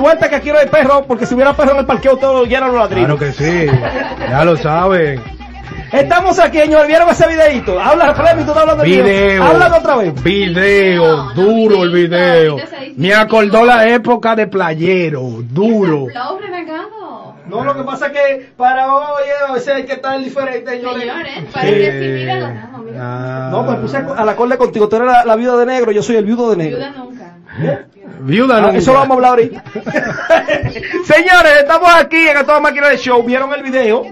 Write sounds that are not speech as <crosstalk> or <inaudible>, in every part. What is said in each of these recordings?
suerte que aquí no hay perro, porque si hubiera perro en el parqueo todo lleno los ladrillos. Claro que sí, ya lo saben. Estamos aquí, señor. ¿Vieron ese videito? Habla, Fleming, tú estás hablando de Video. Háblame otra vez. Video, duro el video. Me acordó la época de playero, duro. No, lo que pasa es que para hoy a veces hay que estar diferente, señores. Señores, parece mira la. Ah, No, pues puse a la acorde contigo. Tú eres la, viuda de negro, yo soy el viudo de negro. Ayuda nunca. Viuda Ah, no. eso lo vamos a hablar ahorita. <laughs> Señores, estamos aquí en toda máquina de show. ¿Vieron el video?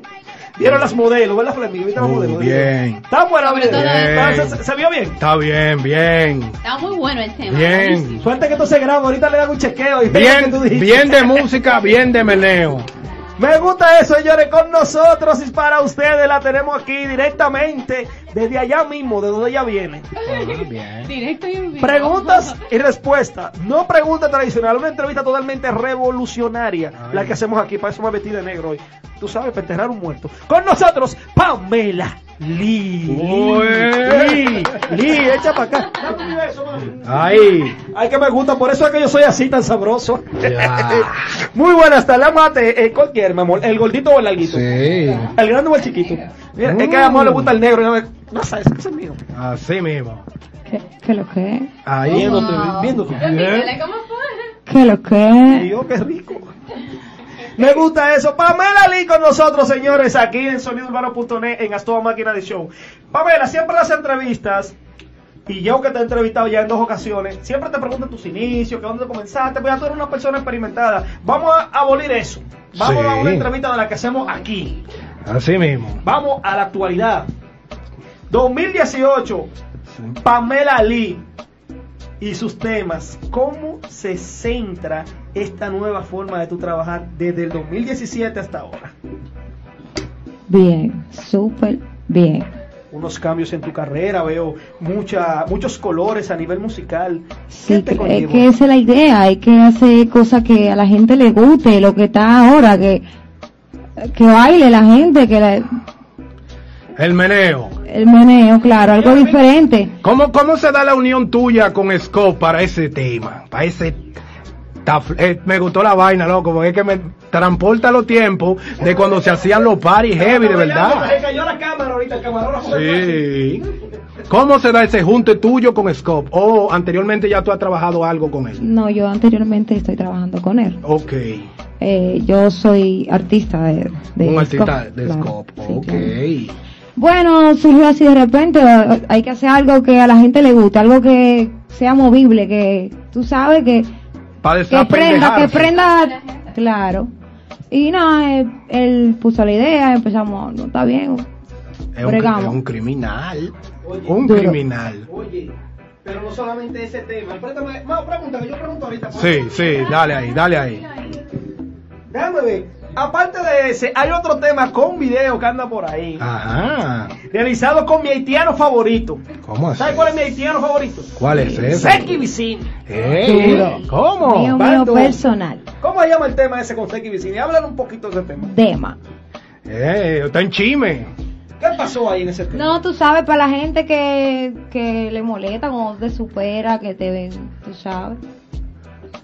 ¿Vieron las modelos? ¿Verdad, Fleming? ¿Viste las modelos? bien. ¿Está buena? Bien. ¿Se, se vio bien? Está bien, bien. Está muy bueno el tema. Bien. Suerte que esto se graba. Ahorita le dan un chequeo. Y lo que tú Bien, dijiste. bien de música, bien de meneo. Me gusta eso, señores, con nosotros y para ustedes la tenemos aquí directamente desde allá mismo, de donde ella viene. Directo y en vivo. Preguntas <laughs> y respuestas. No pregunta tradicional, una entrevista totalmente revolucionaria. La que hacemos aquí, para eso me metí de negro hoy. Tú sabes, para enterrar un muerto. Con nosotros, Pamela Lee. Ué. Lee, Lee, echa para acá. Dame un beso, mami. Ahí. Ay, que me gusta, por eso es que yo soy así tan sabroso. Ya. <laughs> Muy buenas tardes, mate. Eh, cualquier, mi amor. ¿El gordito o el larguito? Sí. ¿El grande o el chiquito? Mira, es que a amor le gusta el negro. y No, me- no sabes, ese es mío. Así mismo. ¿Qué, qué lo que? Ahí. Viéndote, viéndote. ¿cómo fue? ¿Qué lo que? Dios, qué rico. Me gusta eso. Pamela Lee con nosotros, señores, aquí en sonidourbano.net en Astoa Máquina de Show. Pamela, siempre las entrevistas, y yo que te he entrevistado ya en dos ocasiones, siempre te preguntan tus inicios, que dónde comenzaste, pues ya tú eres una persona experimentada. Vamos a abolir eso. Vamos Sí. a una entrevista de la que hacemos aquí. Así mismo. Vamos a la actualidad. 2018, Pamela Lee y sus temas. ¿Cómo se centra esta nueva forma de tu trabajar desde el 2017 hasta ahora? Bien, súper bien. Unos cambios en tu carrera, veo mucha, muchos colores a nivel musical. ¿Qué Sí, que- es que esa es la idea, hay que hacer cosas que a la gente le guste, lo que está ahora, que, que baile la gente, que la- El meneo. el meneo, claro, algo diferente. ¿Cómo, ¿Cómo se da la unión tuya con Scott para ese tema? Para ese... taf- eh, me gustó la vaina, loco, porque es que me transporta los tiempos de cuando se hacían los parties heavy, de verdad. Se cayó la cámara ahorita, el camarógrafo. Sí. ¿Cómo se da ese junte tuyo con Scott? ¿O anteriormente ya tú has trabajado algo con él? No, yo anteriormente estoy trabajando con él. Ok. Eh, yo soy artista de, de Un artista de claro, Scott. sí, Ok. claro. Bueno, surgió así de repente, hay que hacer algo que a la gente le guste, algo que sea movible, que tú sabes que, Para que prenda, que prenda, claro. Y nada, él, él puso la idea, empezamos, no está bien, Es un, es un criminal. Oye. un Duro. criminal. Oye, pero no solamente ese tema. Préstame, más pregunta que yo pregunto ahorita. Sí, sí, dale ahí, dale ahí. Déjame ver. Aparte de ese, hay otro tema con video que anda por ahí. Ajá. Realizado con mi haitiano favorito. ¿Cómo así? ¿Sabes cuál es mi haitiano favorito? ¿Cuál es ese? Seki Vicini. Duro. ¿Cómo? mío, mío Bando. personal, ¿Cómo se llama el tema ese con Seki Vicini? Háblanos un poquito de ese tema. Dema. Eh, está en chime. ¿Qué pasó ahí en ese tema? No, tú sabes, para la gente que, que le molesta, como te supera, que te ven, tú sabes.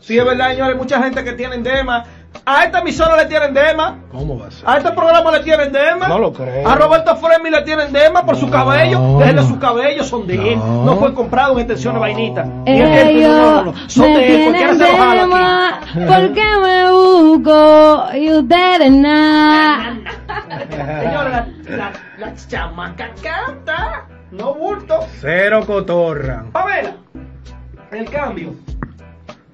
Sí, es verdad, señores, mucha gente que tienen dema. A esta emisora le tienen dema. ¿Cómo va a ser? A este programa le tienen dema. No lo creo. A Roberto Fremi le tienen dema por su No. cabello. Desde sus cabellos son de él. No. No fue comprado en extensiones No. vainita. Y él- él- Ellos. Son me de él. Cualquiera se lo jala aquí. porque me busco y ustedes nada. Señores, la, la, la chamaca canta. No bulto. Cero cotorra. Pamela, el cambio.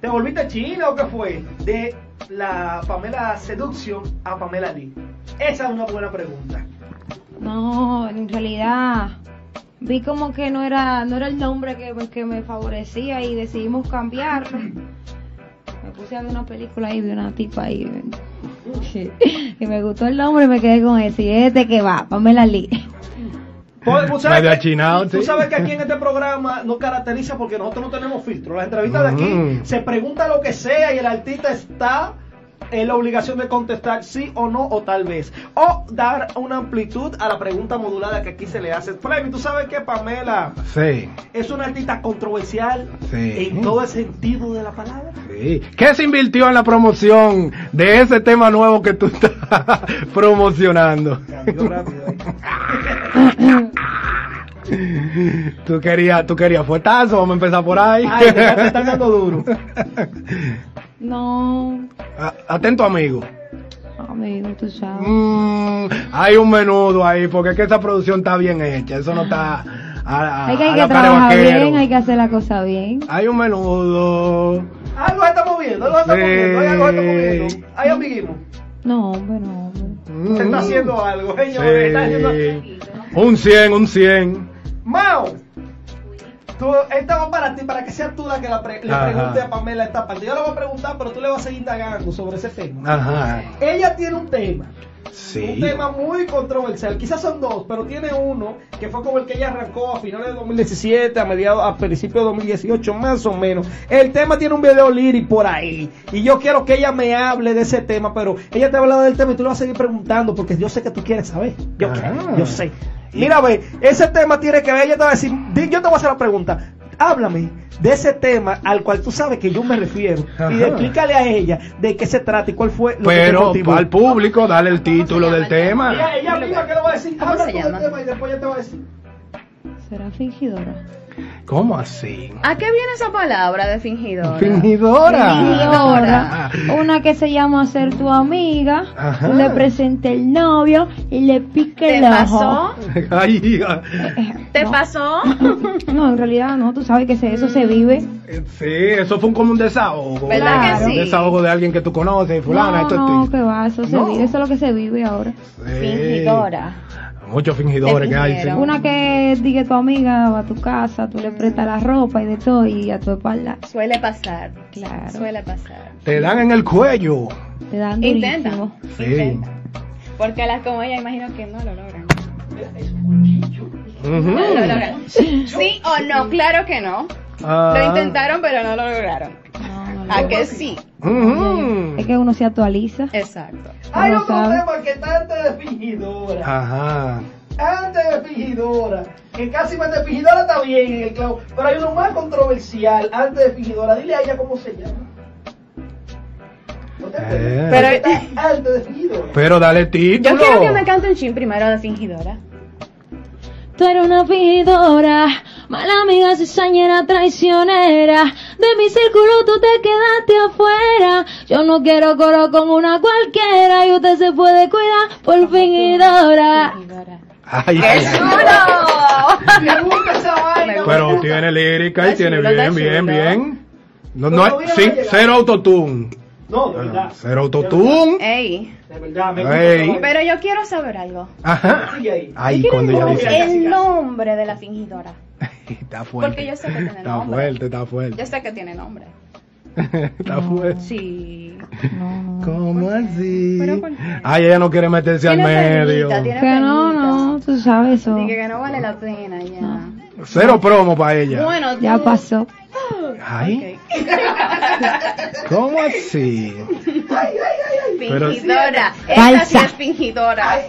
¿Te volviste china o qué fue? De la Pamela Seduction a Pamela Lee. Esa es una buena pregunta. No, en realidad vi como que no era no era el nombre que, que me favorecía y decidimos cambiarlo. Me puse a ver una película y vi una tipa ahí <laughs> y me gustó el nombre y me quedé con ese. Y este que va, Pamela Lee. Tú sabes que- Tú sabes que aquí en este programa nos caracteriza porque nosotros no tenemos filtro. Las entrevistas de aquí Mm. se pregunta lo que sea y el artista está en la obligación de contestar sí o no o tal vez. O dar una amplitud a la pregunta modulada que aquí se le hace. Fleming, tú sabes que Pamela Sí. es una artista controversial Sí. en todo el sentido de la palabra. Sí. ¿Qué se invirtió en la promoción de ese tema nuevo que tú estás <laughs> promocionando? Rápido ahí. Tú querías, tú querías fuetazo, vamos a empezar por ahí. Ay, te te están dando duro. <laughs> No, A- Atento amigo. amigo, tú sabes. Mm, hay un menudo ahí, porque es que esa producción está bien hecha, eso no está a, a- Hay que, hay trabajar bien, hay que hacer la cosa bien. Hay un menudo. Algo se está moviendo, algo se está Sí. moviendo, hay algo se está moviendo. Hay amiguismo. No, hombre, no, hombre. Mm. Se está haciendo algo, señores. Está haciendo... Sí. Un 100, un 100. Mao, tú, esta va para ti, para que seas tú la que la pre- le Ajá. pregunte a Pamela esta parte. Yo le voy a preguntar, pero tú le vas a seguir indagando sobre ese tema. Ajá. Ella tiene un tema, un Sí. tema muy controversial. Quizás son dos, pero tiene uno que fue como el que ella arrancó a finales de 2017, a mediados, a principios de 2018, más o menos. El tema tiene un video lyric por ahí. Y yo quiero que ella me hable de ese tema, pero ella te ha hablado del tema y tú le vas a seguir preguntando porque yo sé que tú quieres saber. Yo, Ah. yo sé. Mira, ve, ese tema tiene que ver, ella te va a decir, yo te voy a hacer la pregunta. Háblame de ese tema al cual tú sabes que yo me refiero. Y explícale a ella de qué se trata y cuál fue lo que te Pero motivó. al público, dale el título del tema. Ella, ella misma que lo va a decir. ¿Cómo Habla del tema y después ella te va a decir. ¿Será fingidora? ¿Cómo así? ¿A qué viene esa palabra de fingidora? Fingidora. Fingidora. <laughs> Una que se llama ser tu amiga, Ajá. le presentes el novio y le pique ¿Te el ojo. pasó? Ay, ¿Te No. pasó? <laughs> No, en realidad no, tú sabes que se- eso se vive. sí, eso fue como un desahogo. ¿Verdad que Un sí? desahogo de alguien que tú conoces, fulana, no, esto no, que va, eso se No. vive, eso es lo que se vive ahora. Sí. Fingidora. Muchos fingidores que hay. sí. Una que diga tu amiga va a tu casa, tú le prestas la ropa y de todo y a tu espalda, Suele pasar. claro, Suele pasar. Te dan en el cuello. te dan Intenta. durísimo. Sí. Intenta. Porque las como ella imagino que no lo logran. Ujú. No lo logran. Sí o no, claro que no. Ah. Lo intentaron, pero no lo lograron. ¿A que sí? Es que uno se actualiza. Exacto. Hay No otro sabe. tema que está antes de fingidora. Ajá. Antes de fingidora. Que casi más de fingidora está bien en el clavo. Pero hay uno más controversial antes de fingidora. Dile a ella cómo se llama. ¿No te acuerdas? Eh. Pero- está antes de fingidora. Pero dale título. Yo quiero que me cante un chin primero de fingidora. Tú eres una fingidora, mala amiga, cizañera, traicionera. De mi círculo tú te quedaste afuera. Yo no quiero coro con una cualquiera y usted se puede cuidar por fingidora. Fingidora. Ay, ¡Qué ay, ay. chulo! Pero tiene lírica y tiene bien, bien, bien. No, no llegar. cero autotune. No, de verdad. Cero autotune. Ey. De verdad, me. Pero yo quiero saber algo. Ajá. Ay, cuando Mira, dice. el nombre de la fingidora. Está fuerte. Porque yo sé que tiene Está nombre. fuerte, está fuerte. Yo sé que tiene nombre. <laughs> Está fuerte. Sí. No, no. ¿Cómo así? ¿Pero por qué? Ay, ella no quiere meterse al medio. tiene Que no, no, tú sabes eso. Dije que no vale la pena ya. Cero promo para ella. Bueno, Ya tú- pasó. Ay. <laughs> ¿cómo así? Pero- Fingidora. Esta sí Falsa. es fingidora.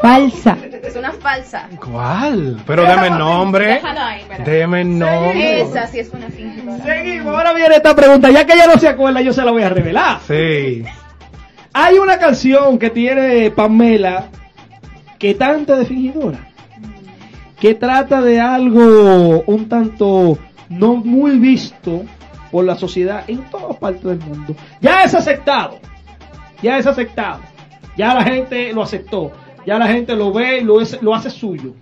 Falsa. Es una falsa. ¿Cuál? Pero deme el nombre. Déjalo ahí, espera. Deme el nombre. Esa sí es una fingidora. Seguimos. Ahora viene esta pregunta. Ya que ella no se acuerda, yo se la voy a revelar. Sí. Hay una canción que tiene Pamela que tanto de fingidora. Que trata de algo un tanto no muy visto por la sociedad en todas partes del mundo. Ya es aceptado. Ya es aceptado. Ya la gente lo aceptó. Ya la gente lo ve y lo, lo hace suyo.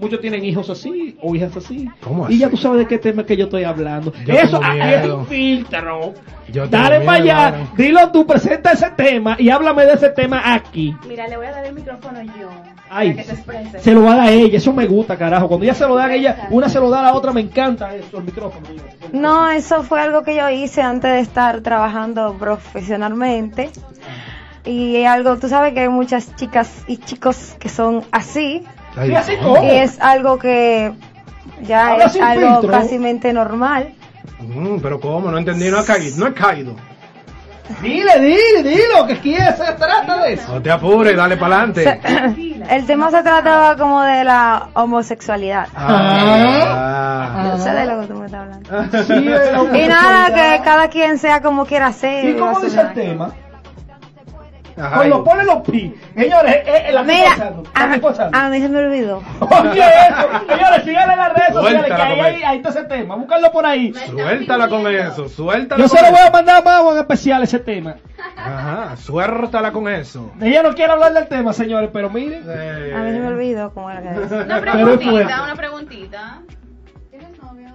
Muchos tienen hijos así o hijas así. ¿Cómo Y ya así? tú sabes de qué tema que yo estoy hablando. Yo Eso ah, es un filtro. Yo Dale miedo, para allá, ahora. dilo tú, presenta ese tema y háblame de ese tema aquí. Mira, le voy a dar el micrófono yo. Ay, que se lo va a dar a ella, eso me gusta, carajo. Cuando ella se lo da a ella, una se lo da a la otra, me encanta eso, el micrófono. No, eso fue algo que yo hice antes de estar trabajando profesionalmente. Y es algo, tú sabes que hay muchas chicas y chicos que son así. Ay, es algo que ya es algo filtro. casi normal. Mm, pero ¿cómo? No entendí. No ha caído. No he caído. Dile, dile, dilo, que aquí se trata de eso. No te apures, dale para adelante. <coughs> El tema se trataba como de la homosexualidad. Ah. Yo sé de lo que tú me estás hablando. Sí, Y nada, que cada quien sea como quiera ser. ¿Y cómo dice el tema? Ajá. Con los pone los pi. Señores, eh, eh, la Mira, a, estoy pasando. a mí se me olvidó. Oye, eso. Señores, síganle en las redes sociales, que ahí, eso. ahí está ese tema. Búscalo por ahí. Suéltala con eso, suéltala Yo con se lo voy a mandar a Mau en especial ese tema. Ajá, suéltala con eso. Ella no quiere hablar del tema, señores, pero miren. Eh, A mí se me olvidó cómo era que decía. Una preguntita, una preguntita. ¿Tienes novio?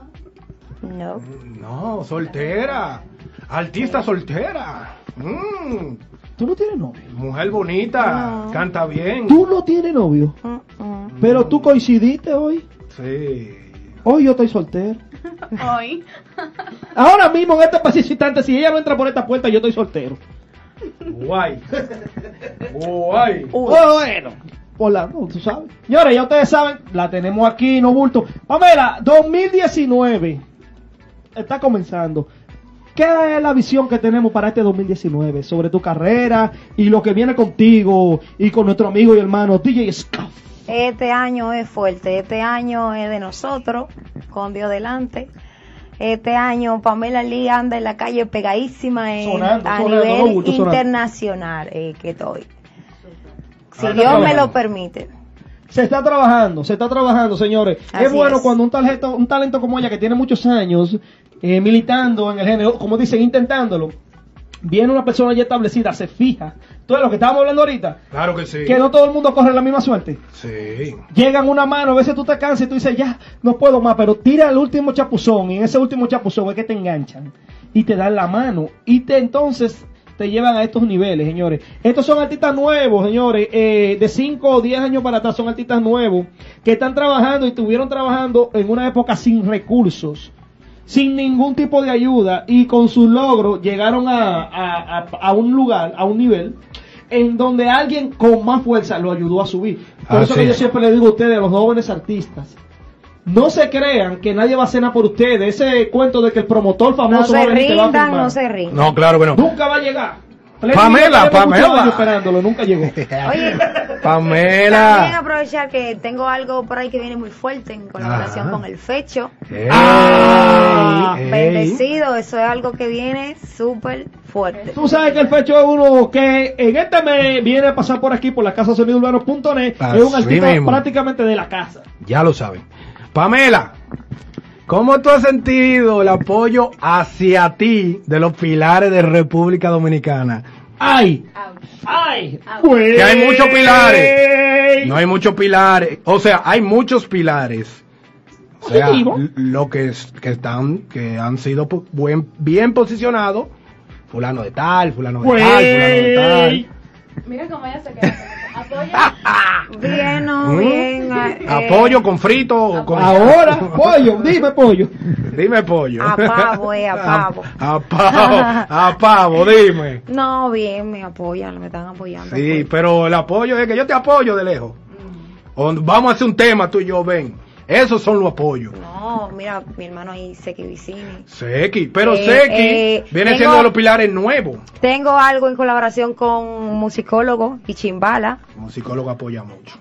No. No, soltera. Artista soltera. Mm, Tú no tienes novio. mujer bonita, No. canta bien. Tú no tienes novio. Pero tú coincidiste hoy. Sí. Hoy yo estoy soltero. <laughs> Hoy. Ahora mismo en este preciso instante, si ella no entra por esta puerta, yo estoy soltero. Guay. Guay. Bueno. Por la, no, tú sabes. Señores, ya ustedes saben, la tenemos aquí, no bulto. Pamela, 2019 está comenzando. ¿Qué es la visión que tenemos para este 2019 sobre tu carrera y lo que viene contigo y con nuestro amigo y hermano DJ Scuff? Este año es fuerte, este año es de nosotros, con Dios delante. Este año Pamela Lee anda en la calle pegadísima en- Sonando, a sonando, nivel sonando. internacional eh, que estoy. Si Dios me lo permite. Se está trabajando, se está trabajando, señores. es Así bueno es. cuando un talento, un talento como ella, que tiene muchos años eh, militando en el género, como dicen, intentándolo, viene una persona ya establecida, se fija. Todo lo que estábamos hablando ahorita, Claro que sí. que no todo el mundo corre la misma suerte. Sí. Llegan una mano, a veces tú te cansas y tú dices, ya, no puedo más, pero tira el último chapuzón y en ese último chapuzón es que te enganchan y te dan la mano y te entonces te llevan a estos niveles, señores. Estos son artistas nuevos, señores, eh, de 5 o 10 años para atrás son artistas nuevos que están trabajando y estuvieron trabajando en una época sin recursos sin ningún tipo de ayuda y con su logro llegaron a, a- a- a un lugar, a un nivel en donde alguien con más fuerza lo ayudó a subir. Por eso que yo siempre le digo a ustedes, a los jóvenes artistas, no se crean que nadie va a cenar por ustedes. Ese cuento de que el promotor No famoso va se a venir y te va a rindan, firmar. no se rindan. No, claro que no. Nunca va a llegar. Pamela, Pamela. esperándolo, nunca llegó. <laughs> Oye, <laughs> también Pamela. aprovechar que tengo algo por ahí que viene muy fuerte en colaboración con el Fecho. Ey, Ah, ey. Bendecido, eso es algo que viene súper fuerte. Tú sabes que el Fecho es uno que en este mes viene a pasar por aquí, por la casa sonidourbano.net. Es un artista mismo. prácticamente de la casa. Ya lo saben. Pamela, ¿cómo tú has sentido el apoyo hacia ti de los pilares de República Dominicana? ¡Ay! Ouch. ¡Ay! Ouch. Que hay muchos pilares. No hay muchos pilares. O sea, hay muchos pilares. O sea, lo que, es- que están, que han sido buen, bien posicionados. Fulano de tal, fulano de tal, fulano de Güey. tal. Mira cómo ella se queda. <laughs> Bien, no, ¿Mm? bien. eh, Apoyo con frito o con... Ahora, pollo, dime pollo. Dime pollo. A pavo, eh, a <laughs> pavo. A, a pavo, a pavo, dime. <laughs> No, bien, me apoyan, me están apoyando. Sí, pero el apoyo es que yo te apoyo de lejos. O vamos a hacer un tema tú y yo, ven. Esos son los apoyos. No, mira, mi hermano ahí, Seki Vicini. Seki, pero Eh, Seki eh, viene tengo- siendo de los pilares nuevos. Tengo algo en colaboración con un musicólogo y Chimbala. Musicólogo apoya mucho.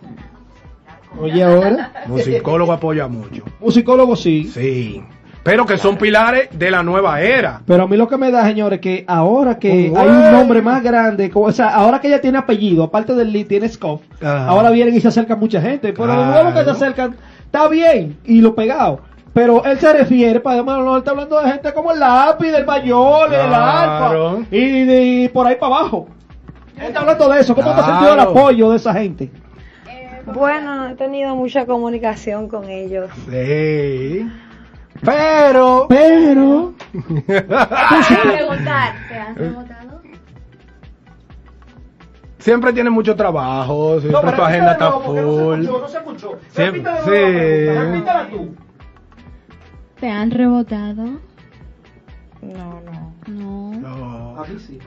Oye, ahora. Musicólogo apoya mucho. Musicólogo sí. Sí. Pero que son pilares de la nueva era. Pero a mí lo que me da, señores, que ahora que hay un nombre más grande, como- o sea, ahora que ella tiene apellido, aparte del Lee, tiene Scoff, Ajá. ahora vienen y se acerca mucha gente. Pero de Claro. nuevo que se acercan, está bien, y lo pegado. Pero él se refiere, para no, él está hablando de gente como el lápiz, del mayor, el Claro. alfa, y, de- por ahí para abajo. Él está hablando de eso. ¿Cómo te has sentido el apoyo de esa gente? Bueno, he tenido mucha comunicación con ellos. Sí. Pero. Pero. <laughs> ¿Te han rebotado? Siempre tiene mucho trabajo, siempre No, pero tu agenda está porque no se full. escuchó, no se escuchó. Siempre- sí. tú. ¿Te han rebotado? No, no. No. No. A mí sí.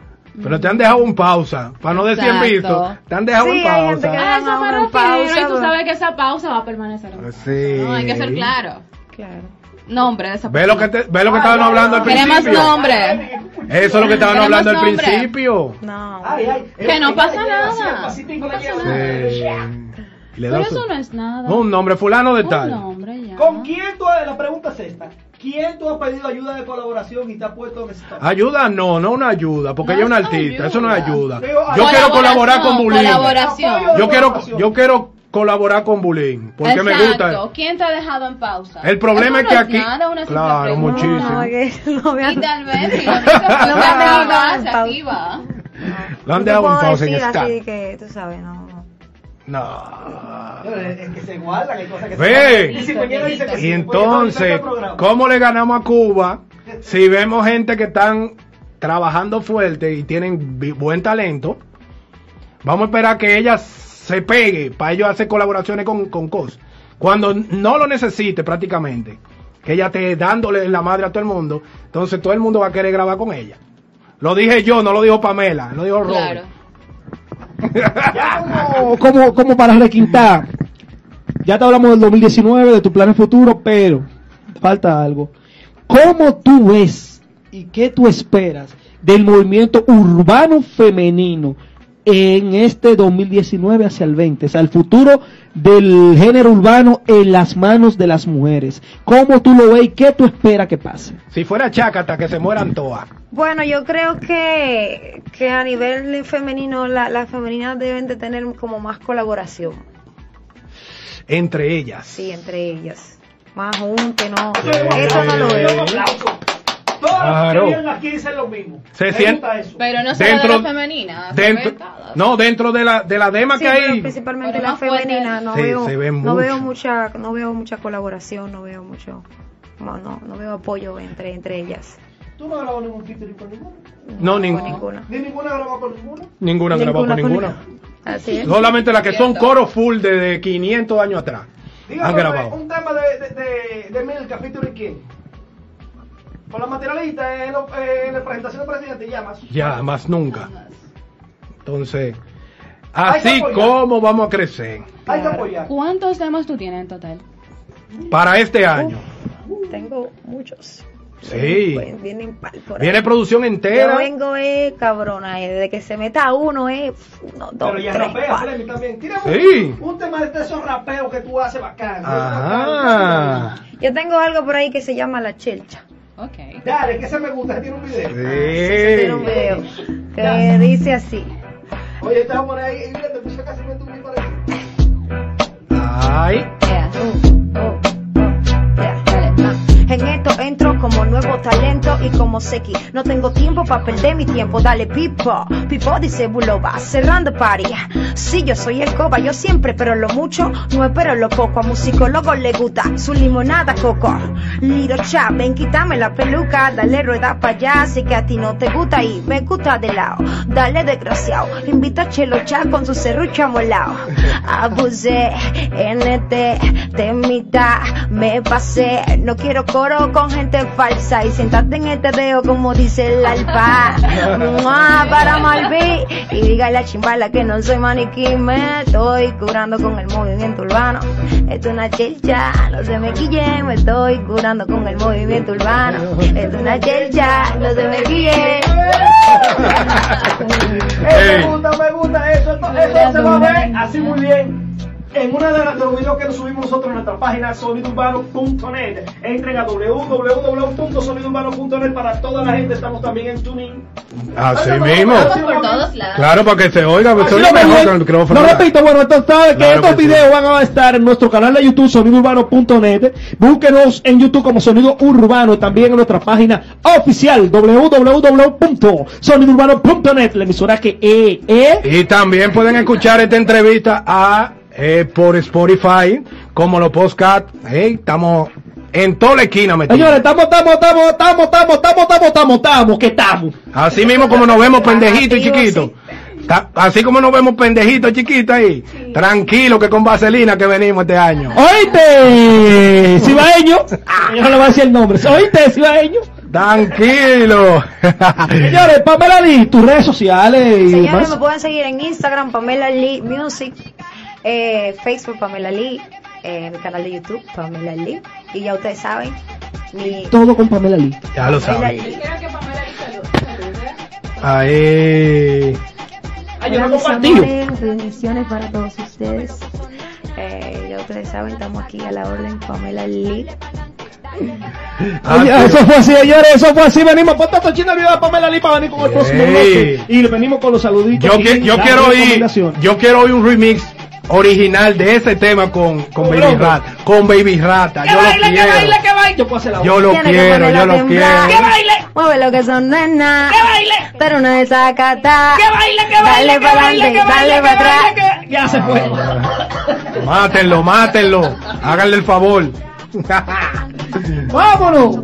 Pero te han dejado un pausa, para no decir Exacto. visto. Te han dejado Sí, un hay gente pausa. que- A eso Una me refiero. pausa, y tú sabes que esa pausa va a permanecer. Sí. No, hay que ser claro. Claro. nombre de esa Ve lo que, te- ve lo que Ah, estaban no, hablando al. Queremos principio. nombre. Eso es lo que estaban Queremos hablando al principio. No. Ay, ay, Que no pasa nada. No pasa nada. Sí. Le Pero da eso su- no es nada. un nombre fulano de Un tal. nombre ya. ¿Con quién tú, la pregunta es esta, ¿quién tú has pedido ayuda de colaboración y te has puesto en ese? Ayuda no, no una ayuda, porque No ella es una artista, eso no es ayuda. Digo, Yo quiero colaborar con Bulín. Yo quiero, yo quiero colaborar con Bulín, porque me Exacto. gusta. ¿Quién te ha dejado en pausa? El problema Eso es que aquí- nada, una simple claro, muchísimo. No, no Y tal vez, si lo pues, No me han dejado en se pausa. activa. Lo han no te dejado en puedo pausa en decir Skype. así que, tú sabes, no. No. No. Es que se guardan, hay cosas que Ve. se guardan. Y si mañana dice que sí, Y pues, entonces. ¿cómo le ganamos a Cuba si vemos gente que están trabajando fuerte y tienen buen talento? Vamos a esperar que ella se pegue para ellos hacer colaboraciones con, con cosas. Cuando no lo necesite prácticamente, que ella esté dándole la madre a todo el mundo, entonces todo el mundo va a querer grabar con ella. Lo dije yo, no lo dijo Pamela, lo dijo Robert. Claro. <laughs> como, como, como para requintar, ya te hablamos del 2019, de tu plan futuro, pero falta algo. ¿Cómo tú ves y qué tú esperas del movimiento urbano femenino en este 2019 hacia el 20? O sea, el futuro del género urbano en las manos de las mujeres. ¿Cómo tú lo ves y qué tú esperas que pase? Si fuera Chácata, que se mueran todas. Bueno, yo creo que, que a nivel femenino la- las femeninas deben de tener como más colaboración, Entre ellas. sí, entre ellas. Más junte, no. Sí. Eso no lo veo. Las Claro. que vienen aquí dicen lo mismo. Se Me sien- gusta eso. Pero no solo Dentro- de la femenina. se Dentro, no, dentro de la, de la dema Sí, que hay. principalmente la femenina no Sí, veo se ve no veo mucha no veo mucha colaboración no veo mucho no, no, no veo apoyo entre entre ellas ¿Tú no has grabado ningún featuring con ninguna? No, con ning- ninguna ¿Ni ninguna ha grabado con ninguna? ninguna grabó con ninguna. así es Solamente las que son coro full de, de 500 años atrás. Dígame, Han grabado. un tema de, de, de, de Milka, featuring quién? Con la materialista en, lo- en la presentación del presidente, ya más. Ya, más nunca. Entonces, así como vamos a crecer Hay que apoyar. ¿Cuántos temas tú tienes en total? para este año. tengo muchos Sí. Pues, vienen pal por Viene ahí. producción yo entera. vengo eh, cabrona eh, desde que se meta uno eh, uno dos Pero ya tres rapea. Fleming, también. Tira Sí. un, un tema de esos rapeos que tú haces bacán. Ajá. yo tengo algo por ahí que se llama la chelcha Ok. Dale, que ese me gusta, tiene un video. tiene un Sí. video que dice así Oye, te voy a poner ahí, y mira, te puse casi un video por ahí. Ay. Yeah. Uh, uh. Ah. En esto entro como nuevo talento y como Seki. No tengo tiempo para perder mi tiempo. Dale, Pipo. Pipo dice Buloba. Cerrando party. Sí, yo soy el coba. Yo siempre pero lo mucho. No espero lo poco. A musicólogos le gusta su limonada coco. Liro cha, ven, quítame la peluca. Dale rueda para allá. Sé que a ti no te gusta y me gusta de lado. Dale, desgraciado. Invita a Chelo Cha con su serrucho amolado. Abusé en este temita. Me pasé. No quiero con gente falsa. Y sentate en este dedo como dice el alfa. Para Malví. Y diga la chimbala que no soy maniquí. Me estoy curando con el movimiento urbano. Es una chelcha. No se me quillen. Me estoy curando con el movimiento urbano. Es una chelcha. No se me quillen. Ey. me gusta, me gusta eso. Eso se va a ver así muy bien. En uno de, los videos que nos subimos nosotros en nuestra página sonidourbano.net. Entren a www.sonidourbano.net para toda la gente. Estamos también en TuneIn. Así mismo. vamos, Por todos lados. Claro, para que se oiga. Oye lo mejor con el micrófono. No repito, bueno, entonces sabe que Claro estos que sí. videos van a estar en nuestro canal de YouTube, sonidourbano.net. Búsquenos en YouTube como Sonido Urbano y también en nuestra página oficial www.sonidourbano.net, la emisora que eh, eh, Y también pueden escuchar esta entrevista a, eh, por Spotify, como los podcasts. Hey, estamos en toda la esquina metidos. Señores, estamos, estamos, estamos, estamos, estamos, estamos, estamos, estamos, estamos, que estamos. Así mismo como nos vemos pendejitos Activo, chiquitos. Así como nos vemos pendejitos chiquitos ahí. Tranquilo que con vaselina que venimos este año. Oíste, cibaeño. Yo no le voy a decir el nombre. Oíste, cibaeño. Tranquilo. <laughs> Señores, Pamela Lee, tus redes sociales y Señores, demás. me pueden seguir en Instagram, Pamela Lee Music, eh, Facebook, Pamela Lee, eh, mi canal de YouTube, Pamela Lee. Y ya ustedes saben, Todo con Pamela Lee. Ya lo. Lee. Ahí. Ay, yo no bendiciones para todos ustedes. Eh, ya ustedes saben, estamos aquí a la orden Pamela Lee. Ah, Oye, pero- eso fue así, señores, eso fue así. Venimos, ponte a China de Pamela Lee para venir con el próximo bloque. Y venimos con los saluditos. Yo, que- yo quiero oír, yo quiero oír un remix original de ese tema con, con Baby Bronco. Rat, con Baby Rata. Que Yo lo que quiero. baile, que baile. Yo puedo hacer la Yo lo quiero, yo lo quiero. Que baile. Mueve lo que son nena. Que baile. Pero no desacata. Que baile, que baile, Dale para adelante, dale para atrás. baile, que- Ya se fue. <laughs> Mátenlo, mátenlo. Háganle el favor. <laughs> Vámonos.